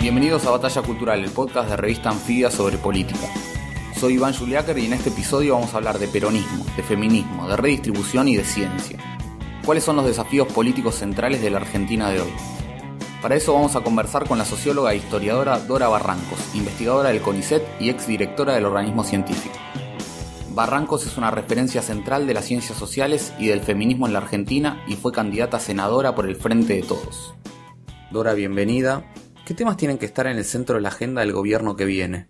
Bienvenidos a Batalla Cultural, el podcast de revista Anfibia sobre política. Soy Iván Juliáquer y en este episodio vamos a hablar de peronismo, de feminismo, de redistribución y de ciencia. ¿Cuáles son los desafíos políticos centrales de la Argentina de hoy? Para eso vamos a conversar con la socióloga e historiadora Dora Barrancos, investigadora del CONICET y exdirectora del organismo científico. Barrancos es una referencia central de las ciencias sociales y del feminismo en la Argentina y fue candidata a senadora por el Frente de Todos. Dora, bienvenida. ¿Qué temas tienen que estar en el centro de la agenda del gobierno que viene?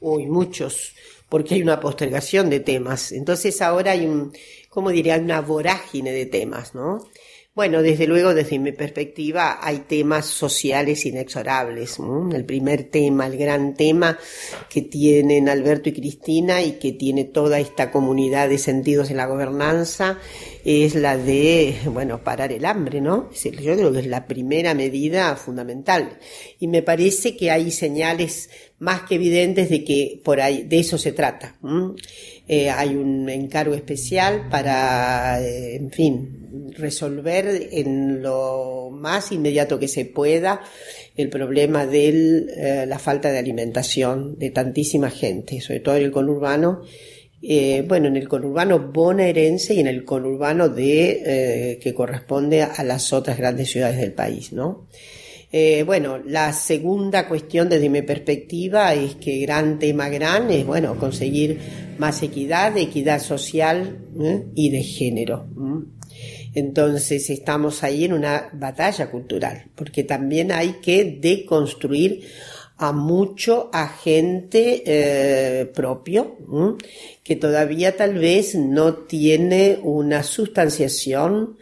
Uy, muchos, porque hay una postergación de temas. Entonces ahora hay un, ¿cómo diría? Una vorágine de temas, ¿no? Bueno, desde luego, desde mi perspectiva, hay temas sociales inexorables. El primer tema, el gran tema que tienen Alberto y Cristina y que tiene toda esta comunidad de sentidos en la gobernanza es la de, bueno, parar el hambre, ¿no? yo creo que es la primera medida fundamental. Y me parece que hay señales más que evidentes de que por ahí, de eso se trata. Eh, hay un encargo especial para, eh, en fin, resolver en lo más inmediato que se pueda el problema de eh, la falta de alimentación de tantísima gente, sobre todo en el conurbano. bueno, en el conurbano bonaerense y en el conurbano de, que corresponde a las otras grandes ciudades del país, ¿no? Eh, bueno, la segunda cuestión desde mi perspectiva es que gran tema gran es, bueno, conseguir más equidad, equidad social ¿eh? y de género. Entonces estamos ahí en una batalla cultural, porque también hay que deconstruir a mucho agente eh, propio que todavía tal vez no tiene una sustanciación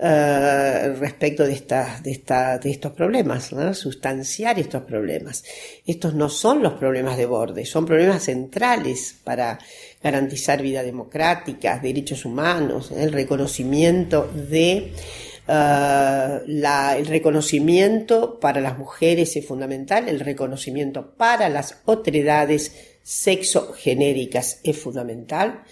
eh, respecto de, de, esta, de estos problemas, sustanciar estos problemas. Estos no son los problemas de borde, son problemas centrales para garantizar vida democrática, derechos humanos, el reconocimiento de Uh, la, el reconocimiento para las mujeres es fundamental, el reconocimiento para las otredades sexogenéricas es fundamental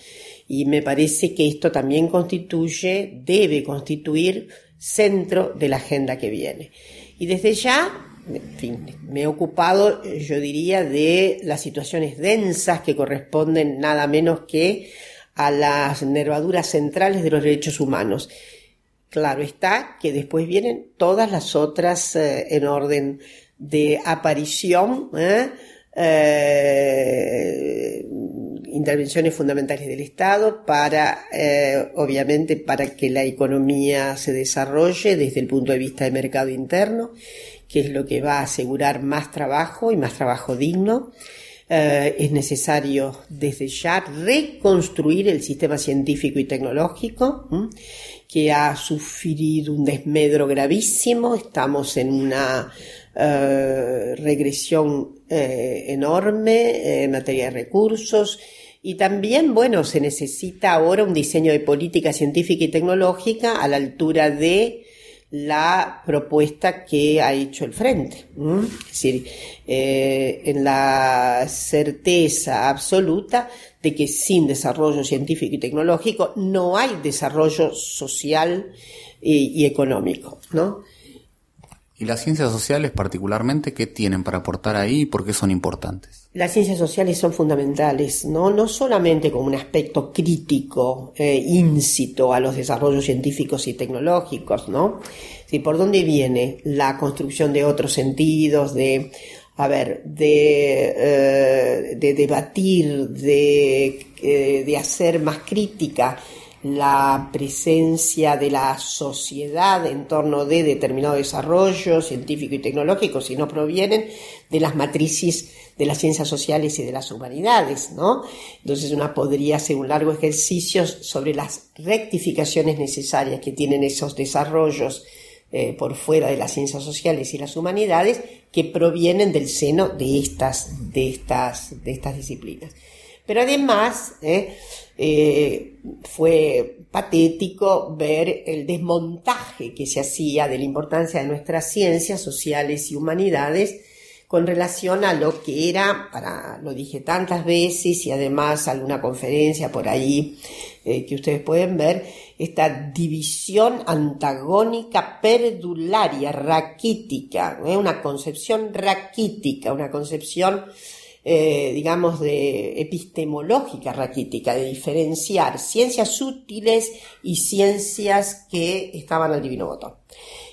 y me parece que esto también constituye, debe constituir centro de la agenda que viene. Y desde ya, en fin, me he ocupado, yo diría, de las situaciones densas que corresponden nada menos que a las nervaduras centrales de los derechos humanos. Claro está que después vienen todas las otras eh, en orden de aparición, ¿eh? Eh, intervenciones fundamentales del Estado para, eh, obviamente, para que la economía se desarrolle desde el punto de vista del mercado interno, que es lo que va a asegurar más trabajo y más trabajo digno. Eh, es necesario desde ya reconstruir el sistema científico y tecnológico, que ha sufrido un desmedro gravísimo. Estamos en una eh, regresión enorme en materia de recursos y también, bueno, se necesita ahora un diseño de política científica y tecnológica a la altura de la propuesta que ha hecho el Frente. Es decir, eh, en la certeza absoluta de que sin desarrollo científico y tecnológico no hay desarrollo social y, y económico, ¿no? ¿Y las ciencias sociales particularmente qué tienen para aportar ahí y por qué son importantes? Las ciencias sociales son fundamentales, no, no solamente como un aspecto crítico, eh, íncito a los desarrollos científicos y tecnológicos, ¿no? ¿Por dónde viene la construcción de otros sentidos, de, a ver, de, eh, de debatir, de, eh, de hacer más crítica la presencia de la sociedad en torno de determinado desarrollo científico y tecnológico, si no provienen de las matrices de las ciencias sociales y de las humanidades, ¿no? Entonces una podría hacer un largo ejercicio sobre las rectificaciones necesarias que tienen esos desarrollos eh, por fuera de las ciencias sociales y las humanidades que provienen del seno de estas, de estas, de estas disciplinas. Pero además ¿eh? Eh, fue patético ver el desmontaje que se hacía de la importancia de nuestras ciencias sociales y humanidades con relación a lo que era, para, lo dije tantas veces y además alguna conferencia por ahí eh, que ustedes pueden ver, esta división antagónica perdularia, raquítica, ¿eh? una concepción raquítica, una concepción, eh, digamos, de epistemológica raquítica, de diferenciar ciencias útiles y ciencias que estaban al divino botón.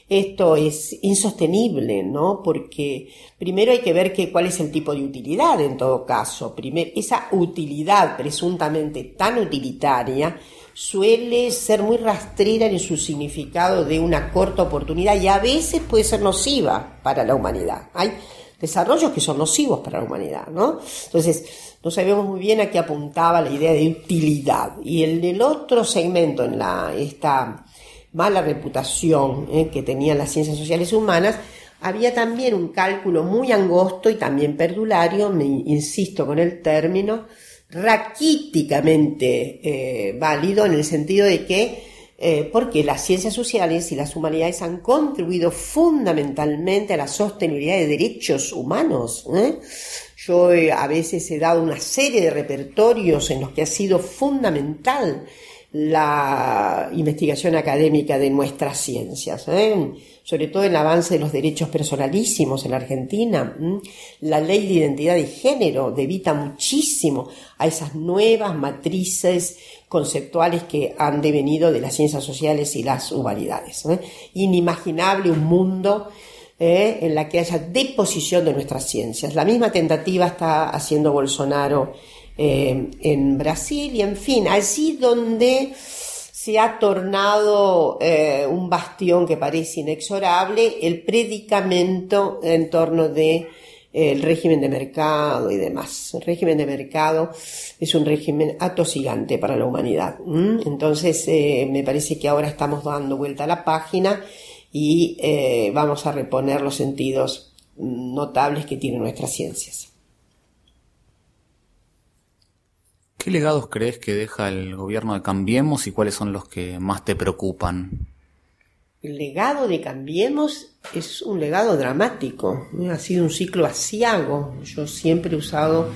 Esto es insostenible, ¿no? Porque primero hay que ver que, cuál es el tipo de utilidad en todo caso. Primero, esa utilidad presuntamente tan utilitaria suele ser muy rastrera en su significado de una corta oportunidad y a veces puede ser nociva para la humanidad. Hay desarrollos que son nocivos para la humanidad, ¿no? Entonces, no sabemos muy bien a qué apuntaba la idea de utilidad. Y el del otro segmento en la, esta mala reputación eh, que tenían las ciencias sociales humanas, había también un cálculo muy angosto y también perdulario, me insisto con el término, raquíticamente eh, válido en el sentido de que, eh, porque las ciencias sociales y las humanidades han contribuido fundamentalmente a la sostenibilidad de derechos humanos. Yo a veces he dado una serie de repertorios en los que ha sido fundamental la investigación académica de nuestras ciencias, ¿eh? sobre todo el avance de los derechos personalísimos en la Argentina. La ley de identidad de género debita muchísimo a esas nuevas matrices conceptuales que han devenido de las ciencias sociales y las humanidades. ¿eh? Inimaginable un mundo ¿eh? en la que haya deposición de nuestras ciencias. La misma tentativa está haciendo Bolsonaro eh, en Brasil y en fin, allí donde se ha tornado eh, un bastión que parece inexorable el predicamento en torno de eh, el régimen de mercado y demás. El régimen de mercado es un régimen atosigante para la humanidad. Entonces, me parece que ahora estamos dando vuelta a la página y vamos a reponer los sentidos notables que tienen nuestras ciencias. ¿Qué legados crees que deja el gobierno de Cambiemos y cuáles son los que más te preocupan? El legado de Cambiemos es un legado dramático, ha sido un ciclo asiago. Yo siempre he usado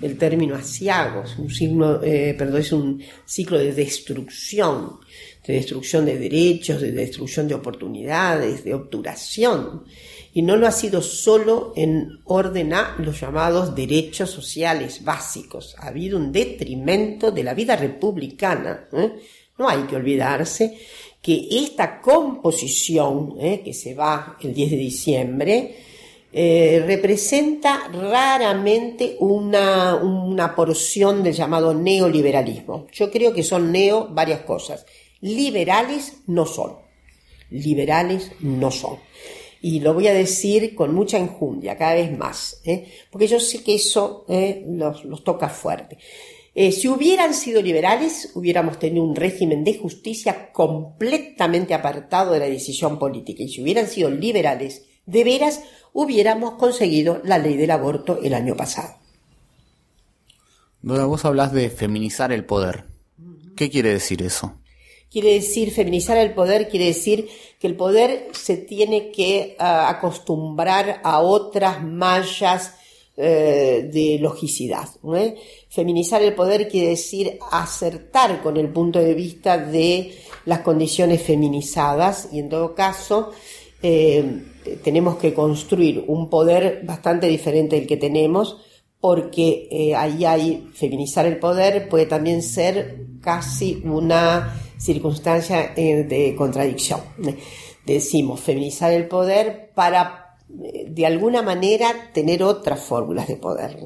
el término asiago, es un, signo, eh, perdón, es un ciclo de destrucción, de destrucción de derechos, de destrucción de oportunidades, de obturación y no lo ha sido solo en orden a los llamados derechos sociales básicos. Ha habido un detrimento de la vida republicana. ¿eh? No hay que olvidarse que esta composición ¿eh? que se va el 10 de diciembre eh, representa raramente una, una porción del llamado neoliberalismo. Yo creo que son neo varias cosas. Liberales no son. Liberales no son y lo voy a decir con mucha enjundia, cada vez más, ¿eh? porque yo sé que eso ¿eh? los, toca fuerte. Eh, si hubieran sido liberales, hubiéramos tenido un régimen de justicia completamente apartado de la decisión política. Y si hubieran sido liberales de veras, hubiéramos conseguido la ley del aborto el año pasado. vos hablas de feminizar el poder. ¿Qué quiere decir eso? Quiere decir feminizar el poder, quiere decir que el poder se tiene que ah, acostumbrar a otras mallas eh, de logicidad. Feminizar el poder quiere decir acertar con el punto de vista de las condiciones feminizadas y en todo caso eh, tenemos que construir un poder bastante diferente del que tenemos porque eh, ahí hay feminizar el poder puede también ser casi una circunstancia eh, de contradicción. Decimos feminizar el poder para eh, de alguna manera tener otras fórmulas de poder.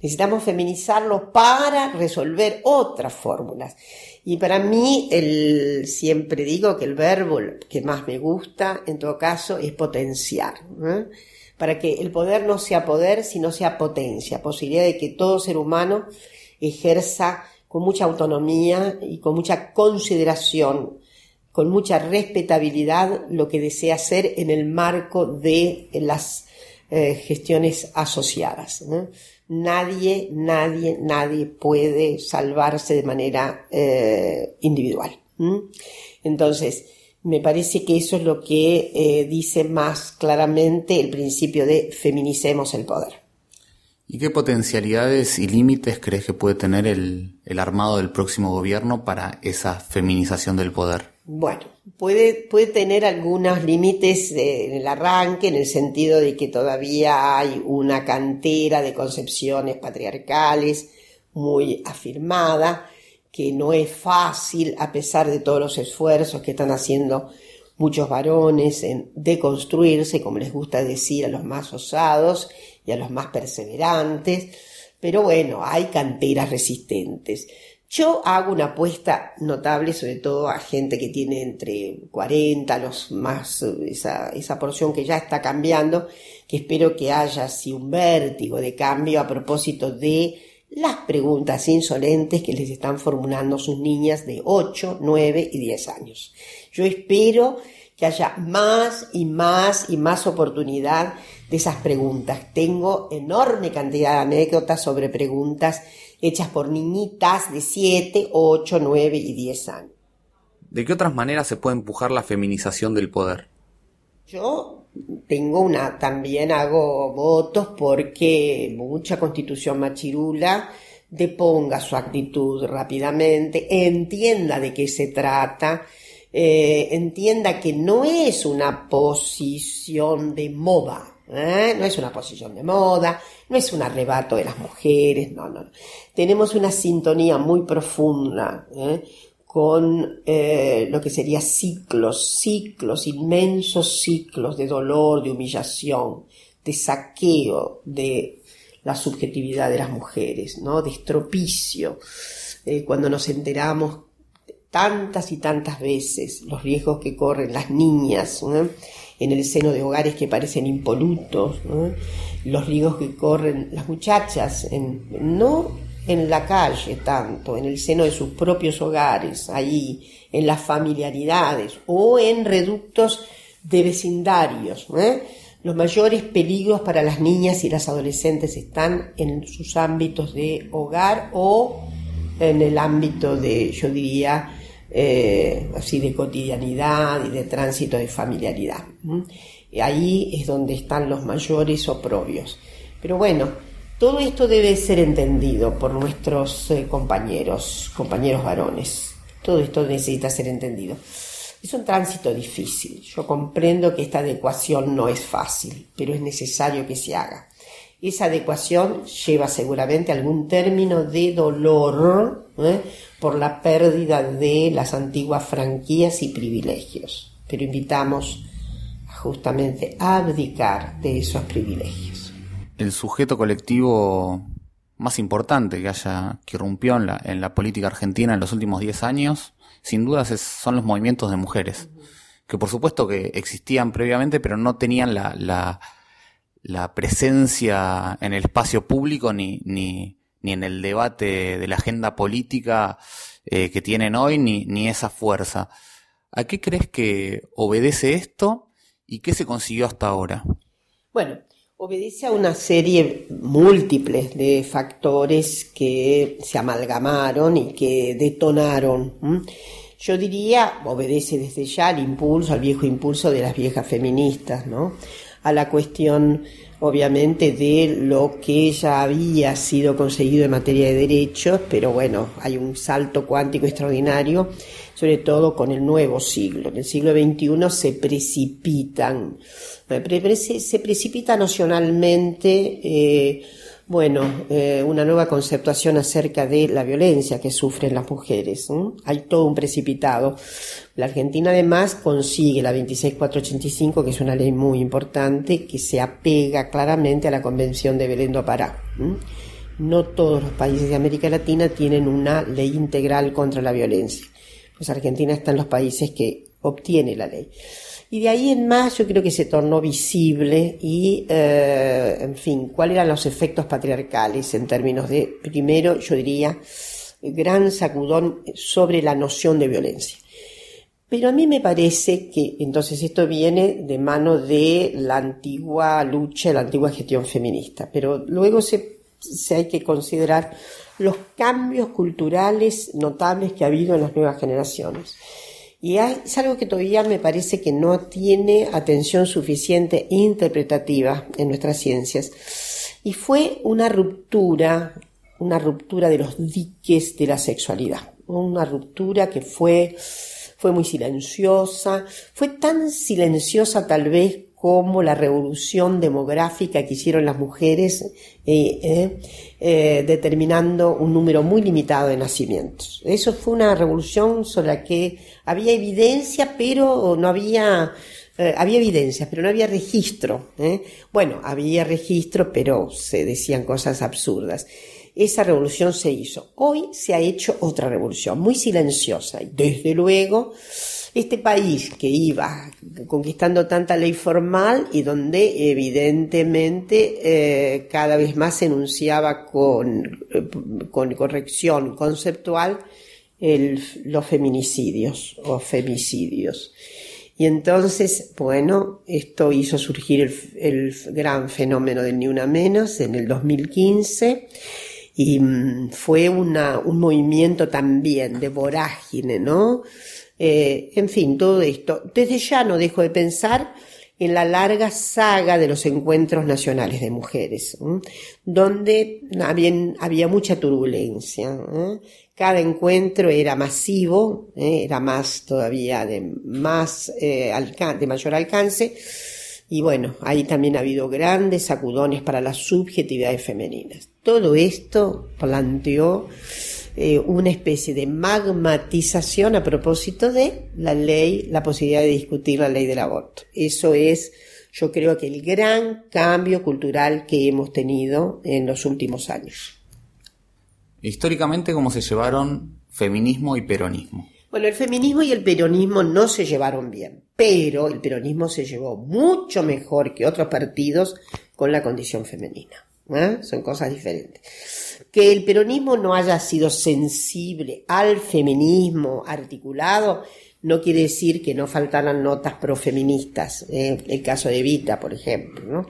Necesitamos feminizarlo para resolver otras fórmulas. Y para mí, el, siempre digo que el verbo que más me gusta, en todo caso, es potenciar. Para que el poder no sea poder, sino sea potencia, posibilidad de que todo ser humano ejerza con mucha autonomía y con mucha consideración, con mucha respetabilidad lo que desea hacer en el marco de las eh, gestiones asociadas. Nadie, nadie, nadie puede salvarse de manera eh, individual. Entonces, me parece que eso es lo que eh, dice más claramente el principio de feminicemos el poder. ¿Y qué potencialidades y límites crees que puede tener el, armado del próximo gobierno para esa feminización del poder? Bueno, puede, puede tener algunos límites en el arranque, en el sentido de que todavía hay una cantera de concepciones patriarcales muy afirmada, que no es fácil, a pesar de todos los esfuerzos que están haciendo muchos varones en deconstruirse, como les gusta decir a los más osados, y a los más perseverantes, pero bueno, hay canteras resistentes. Yo hago una apuesta notable, sobre todo a gente que tiene entre 40, los más, esa, esa porción que ya está cambiando, que espero que haya así un vértigo de cambio a propósito de las preguntas insolentes que les están formulando sus niñas de 8, 9 y 10 años. Yo espero que haya más y más y más oportunidad de esas preguntas. Tengo enorme cantidad de anécdotas sobre preguntas hechas por niñitas de 7, 8, 9 y 10 años. ¿De qué otras maneras se puede empujar la feminización del poder? Yo tengo una, también hago votos porque mucha constitución machirula deponga su actitud rápidamente, entienda de qué se trata, eh, entienda que no es una posición de moda, ¿eh? no es una posición de moda, no es un arrebato de las mujeres, no, no. Tenemos una sintonía muy profunda ¿eh? con lo que sería ciclos, ciclos, inmensos ciclos de dolor, de humillación, de saqueo de la subjetividad de las mujeres, ¿no? de estropicio. cuando nos enteramos tantas y tantas veces los riesgos que corren las niñas en el seno de hogares que parecen impolutos, los riesgos que corren las muchachas, en, no en la calle tanto, en el seno de sus propios hogares, ahí, en las familiaridades o en reductos de vecindarios. Los mayores peligros para las niñas y las adolescentes están en sus ámbitos de hogar o en el ámbito de, yo diría, eh, así de cotidianidad y de tránsito de familiaridad. Y ahí es donde están los mayores oprobios. Pero bueno, todo esto debe ser entendido por nuestros eh, compañeros, compañeros varones. Todo esto necesita ser entendido. Es un tránsito difícil. Yo comprendo que esta adecuación no es fácil, pero es necesario que se haga. Esa adecuación lleva seguramente algún término de dolor ¿eh? Por la pérdida de las antiguas franquías y privilegios, pero invitamos justamente a abdicar de esos privilegios. El sujeto colectivo más importante que haya que irrumpió en la, en la política argentina en los últimos 10 años, sin dudas son los movimientos de mujeres, que por supuesto que existían previamente, pero no tenían la, la la presencia en el espacio público ni, ni, ni en el debate de la agenda política eh, que tienen hoy, ni, ni esa fuerza. ¿A qué crees que obedece esto y qué se consiguió hasta ahora? Bueno, obedece a una serie múltiples de factores que se amalgamaron y que detonaron. Yo diría, obedece desde ya al impulso, al viejo impulso de las viejas feministas, ¿no? a la cuestión obviamente de lo que ya había sido conseguido en materia de derechos, pero bueno, hay un salto cuántico extraordinario, sobre todo con el nuevo siglo. En el siglo XXI se precipitan, se precipita nocionalmente eh, bueno, eh, una nueva conceptuación acerca de la violencia que sufren las mujeres. Hay todo un precipitado. La Argentina además consigue la 26485, que es una ley muy importante, que se apega claramente a la Convención de Belén do Pará. No todos los países de América Latina tienen una ley integral contra la violencia. Pues Argentina está en los países que obtiene la ley. Y de ahí en más yo creo que se tornó visible y, eh, en fin, cuáles eran los efectos patriarcales en términos de, primero, yo diría, gran sacudón sobre la noción de violencia. Pero a mí me parece que entonces esto viene de mano de la antigua lucha, la antigua gestión feminista, pero luego se, se hay que considerar los cambios culturales notables que ha habido en las nuevas generaciones. Y es algo que todavía me parece que no tiene atención suficiente interpretativa en nuestras ciencias. Y fue una ruptura, una ruptura de los diques de la sexualidad. Una ruptura que fue fue muy silenciosa, fue tan silenciosa tal vez como la revolución demográfica que hicieron las mujeres, eh, eh, eh, determinando un número muy limitado de nacimientos. Eso fue una revolución sobre la que había evidencia, pero no había, había evidencias, pero no había registro. Bueno, había registro, pero se decían cosas absurdas esa revolución se hizo. Hoy se ha hecho otra revolución, muy silenciosa. Y desde luego, este país que iba conquistando tanta ley formal y donde evidentemente eh, cada vez más se enunciaba con, con corrección conceptual los feminicidios o femicidios. Y entonces, bueno, esto hizo surgir el, gran fenómeno del Ni Una Menos en el 2015 y mm, fue un movimiento también de vorágine, ¿no? Eh, en fin, todo esto. Desde ya no dejo de pensar en la larga saga de los encuentros nacionales de mujeres, donde había, había, mucha turbulencia. Cada encuentro era masivo, ¿eh? era más todavía de, eh, de mayor alcance, y bueno, ahí también ha habido grandes sacudones para las subjetividades femeninas. Todo esto planteó eh, una especie de magmatización a propósito de la ley, la posibilidad de discutir la ley del aborto. Eso es, yo creo que el gran cambio cultural que hemos tenido en los últimos años. Históricamente, ¿cómo se llevaron feminismo y peronismo? Bueno, el feminismo y el peronismo no se llevaron bien, pero el peronismo se llevó mucho mejor que otros partidos con la condición femenina. ¿Eh? Son cosas diferentes. Que el peronismo no haya sido sensible al feminismo articulado no quiere decir que no faltaran notas profeministas. ¿eh? El caso de Evita, por ejemplo,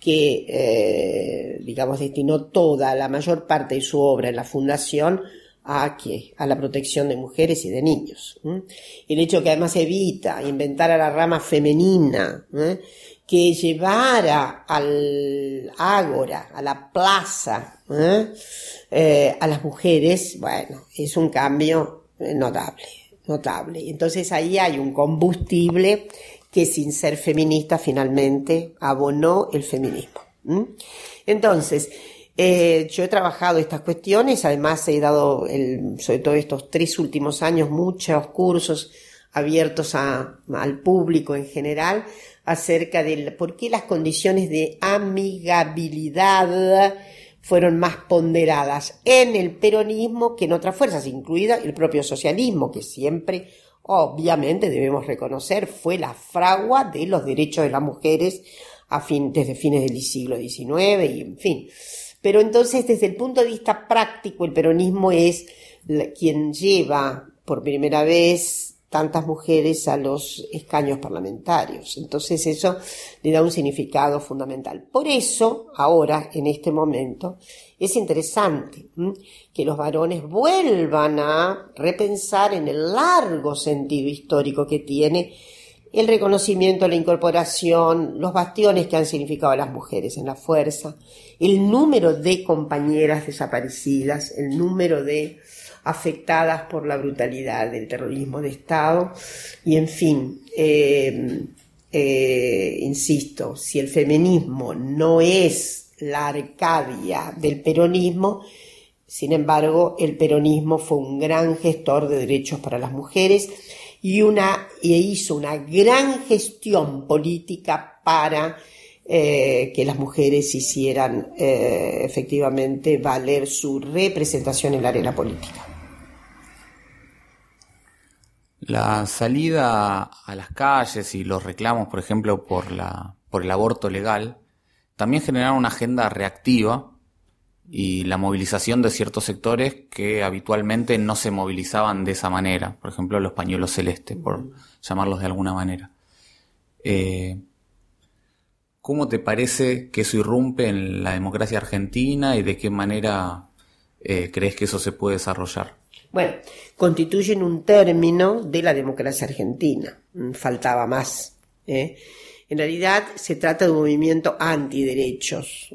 que, eh, digamos, destinó toda, la mayor parte de su obra en la fundación a qué? A la protección de mujeres y de niños. El hecho que además evita inventar a la rama femenina, que llevara al ágora, a la plaza, eh, a las mujeres, bueno, es un cambio notable, notable. Entonces ahí hay un combustible que sin ser feminista finalmente abonó el feminismo. Entonces, eh, yo he trabajado estas cuestiones, además he dado, sobre todo estos tres últimos años, muchos cursos abiertos al público en general acerca de por qué las condiciones de amigabilidad fueron más ponderadas en el peronismo que en otras fuerzas, incluida el propio socialismo, que siempre, obviamente, debemos reconocer, fue la fragua de los derechos de las mujeres a fin, desde fines del siglo XIX y en fin. Pero entonces, desde el punto de vista práctico, el peronismo es quien lleva por primera vez tantas mujeres a los escaños parlamentarios. Entonces eso le da un significado fundamental. Por eso, ahora, en este momento, es interesante que los varones vuelvan a repensar en el largo sentido histórico que tiene el reconocimiento, la incorporación, los bastiones que han significado a las mujeres en la fuerza, el número de compañeras desaparecidas, el número de afectadas por la brutalidad del terrorismo de Estado y en fin, eh, eh, insisto, si el feminismo no es la Arcadia del peronismo, sin embargo, el peronismo fue un gran gestor de derechos para las mujeres y, una, y hizo una gran gestión política para eh, que las mujeres hicieran efectivamente valer su representación en la arena política. La salida a las calles y los reclamos, por ejemplo, por, la, por el aborto legal, también generaron una agenda reactiva y la movilización de ciertos sectores que habitualmente no se movilizaban de esa manera, por ejemplo los pañuelos celestes, por llamarlos de alguna manera. Eh, ¿Cómo te parece que eso irrumpe en la democracia argentina y de qué manera eh, crees que eso se puede desarrollar? Bueno, constituyen un término de la democracia argentina, mm, faltaba más. ¿eh? En realidad se trata de un movimiento antiderechos,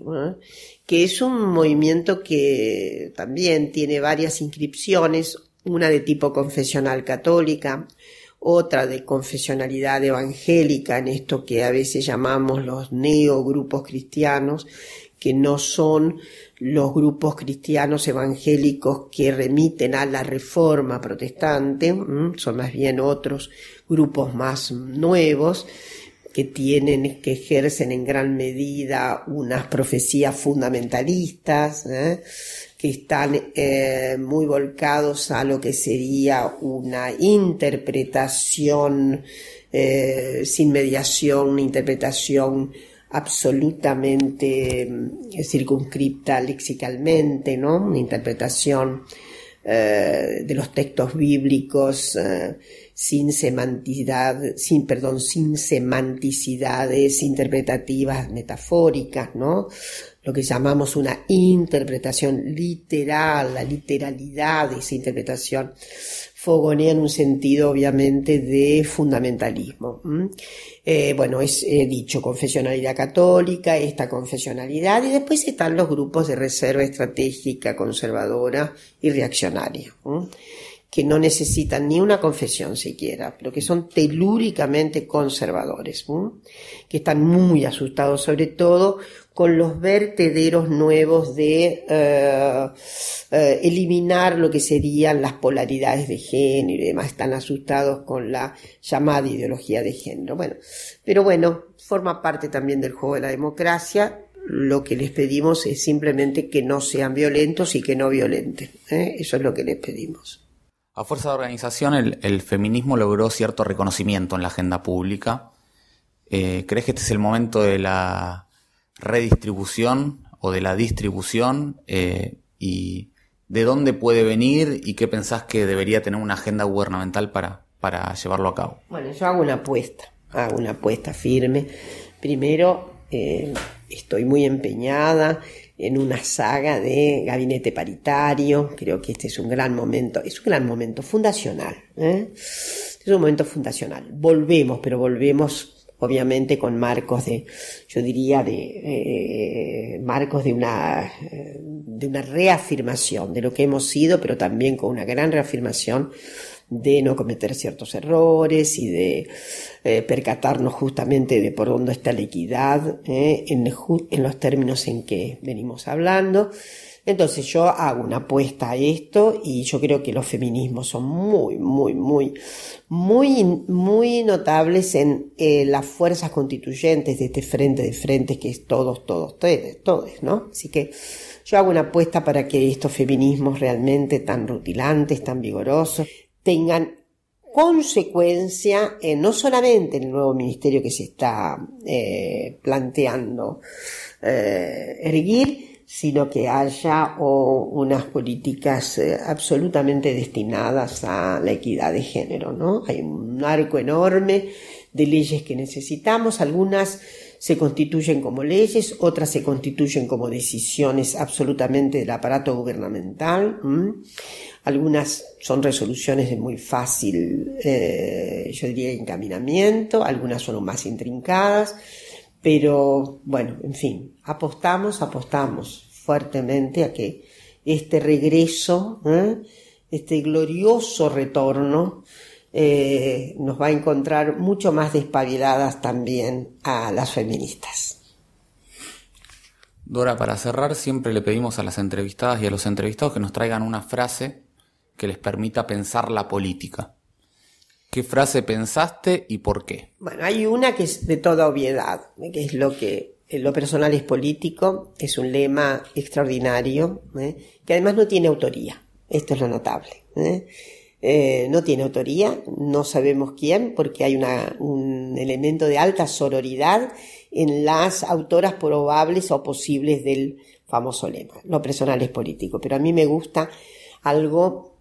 que es un movimiento que también tiene varias inscripciones, una de tipo confesional católica, otra de confesionalidad evangélica, en esto que a veces llamamos los neogrupos cristianos, que no son los grupos cristianos evangélicos que remiten a la reforma protestante, son más bien otros grupos más nuevos, que tienen, que ejercen en gran medida unas profecías fundamentalistas, ¿eh? que están eh, muy volcados a lo que sería una interpretación eh, sin mediación, una interpretación absolutamente circunscripta lexicalmente, ¿no? Una interpretación de los textos bíblicos sin semanticidad, sin, perdón, sin semanticidades interpretativas metafóricas, ¿no? Lo que llamamos una interpretación literal, la literalidad de esa interpretación fogonea en un sentido obviamente de fundamentalismo. Eh, bueno, es dicho confesionalidad católica, esta confesionalidad, y después están los grupos de reserva estratégica, conservadora y reaccionaria que no necesitan ni una confesión siquiera, pero que son telúricamente conservadores, que están muy asustados sobre todo con los vertederos nuevos de eh, eh, eliminar lo que serían las polaridades de género y demás, están asustados con la llamada ideología de género. Bueno, pero bueno, forma parte también del juego de la democracia. Lo que les pedimos es simplemente que no sean violentos y que no violenten. ¿eh? Eso es lo que les pedimos. A fuerza de organización, el, feminismo logró cierto reconocimiento en la agenda pública. ¿Crees que este es el momento de la redistribución o de la distribución? Eh, ¿Y de dónde puede venir y qué pensás que debería tener una agenda gubernamental para, para llevarlo a cabo? Bueno, yo hago una apuesta, hago una apuesta firme. Primero, eh, estoy muy empeñada en una saga de gabinete paritario. Creo que este es un gran momento, es un gran momento fundacional. ¿eh? Es un momento fundacional. Volvemos, pero volvemos obviamente con marcos de, yo diría, de eh, marcos de una, de una reafirmación de lo que hemos sido, pero también con una gran reafirmación de no cometer ciertos errores y de eh, percatarnos justamente de por dónde está la equidad eh, en, en, los términos en que venimos hablando. Entonces yo hago una apuesta a esto y yo creo que los feminismos son muy, muy, muy, muy, muy notables en eh, las fuerzas constituyentes de este frente de frentes que es todos, todos, todos, todos, ¿no? Así que yo hago una apuesta para que estos feminismos realmente tan rutilantes, tan vigorosos, tengan consecuencia no solamente en el nuevo ministerio que se está eh, planteando eh, erguir, sino que haya unas políticas eh, absolutamente destinadas a la equidad de género, ¿no? Hay un arco enorme de leyes que necesitamos, algunas se constituyen como leyes, otras se constituyen como decisiones absolutamente del aparato gubernamental. Algunas son resoluciones de muy fácil, eh, yo diría, encaminamiento, algunas son más intrincadas, pero bueno, en fin, apostamos, apostamos fuertemente a que este regreso, ¿eh? este glorioso retorno, eh, nos va a encontrar mucho más despabiladas también a las feministas. Dora, para cerrar, siempre le pedimos a las entrevistadas y a los entrevistados que nos traigan una frase que les permita pensar la política. ¿Qué frase pensaste y por qué? Bueno, hay una que es de toda obviedad, que es lo que lo personal es político, es un lema extraordinario, ¿eh? que además no tiene autoría. Esto es lo notable. ¿eh? Eh, no tiene autoría, no sabemos quién, porque hay un elemento de alta sororidad en las autoras probables o posibles del famoso lema. Lo personal es político, pero a mí me gusta algo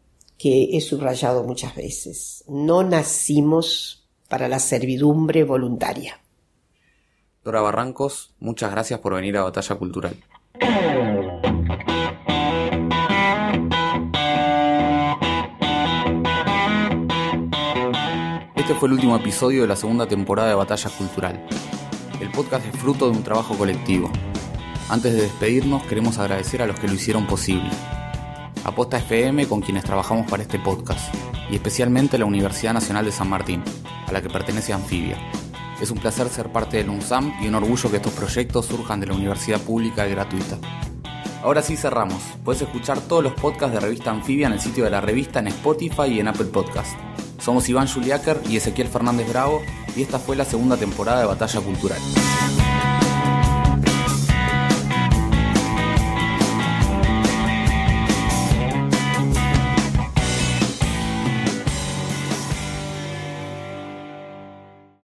que he subrayado muchas veces. No nacimos para la servidumbre voluntaria. Dora Barrancos, muchas gracias por venir a Batalla Cultural. Este fue el último episodio de la segunda temporada de Batalla Cultural. El podcast es fruto de un trabajo colectivo. Antes de despedirnos, queremos agradecer a los que lo hicieron posible. Aposta FM con quienes trabajamos para este podcast, y especialmente la Universidad Nacional de San Martín, a la que pertenece Anfibia. Es un placer ser parte del UNSAM y un orgullo que estos proyectos surjan de la universidad pública y gratuita. Ahora sí cerramos. Puedes escuchar todos los podcasts de Revista Anfibia en el sitio de la revista en Spotify y en Apple Podcast. Somos Iván Juliáquer y Ezequiel Fernández Bravo y esta fue la segunda temporada de Batalla Cultural.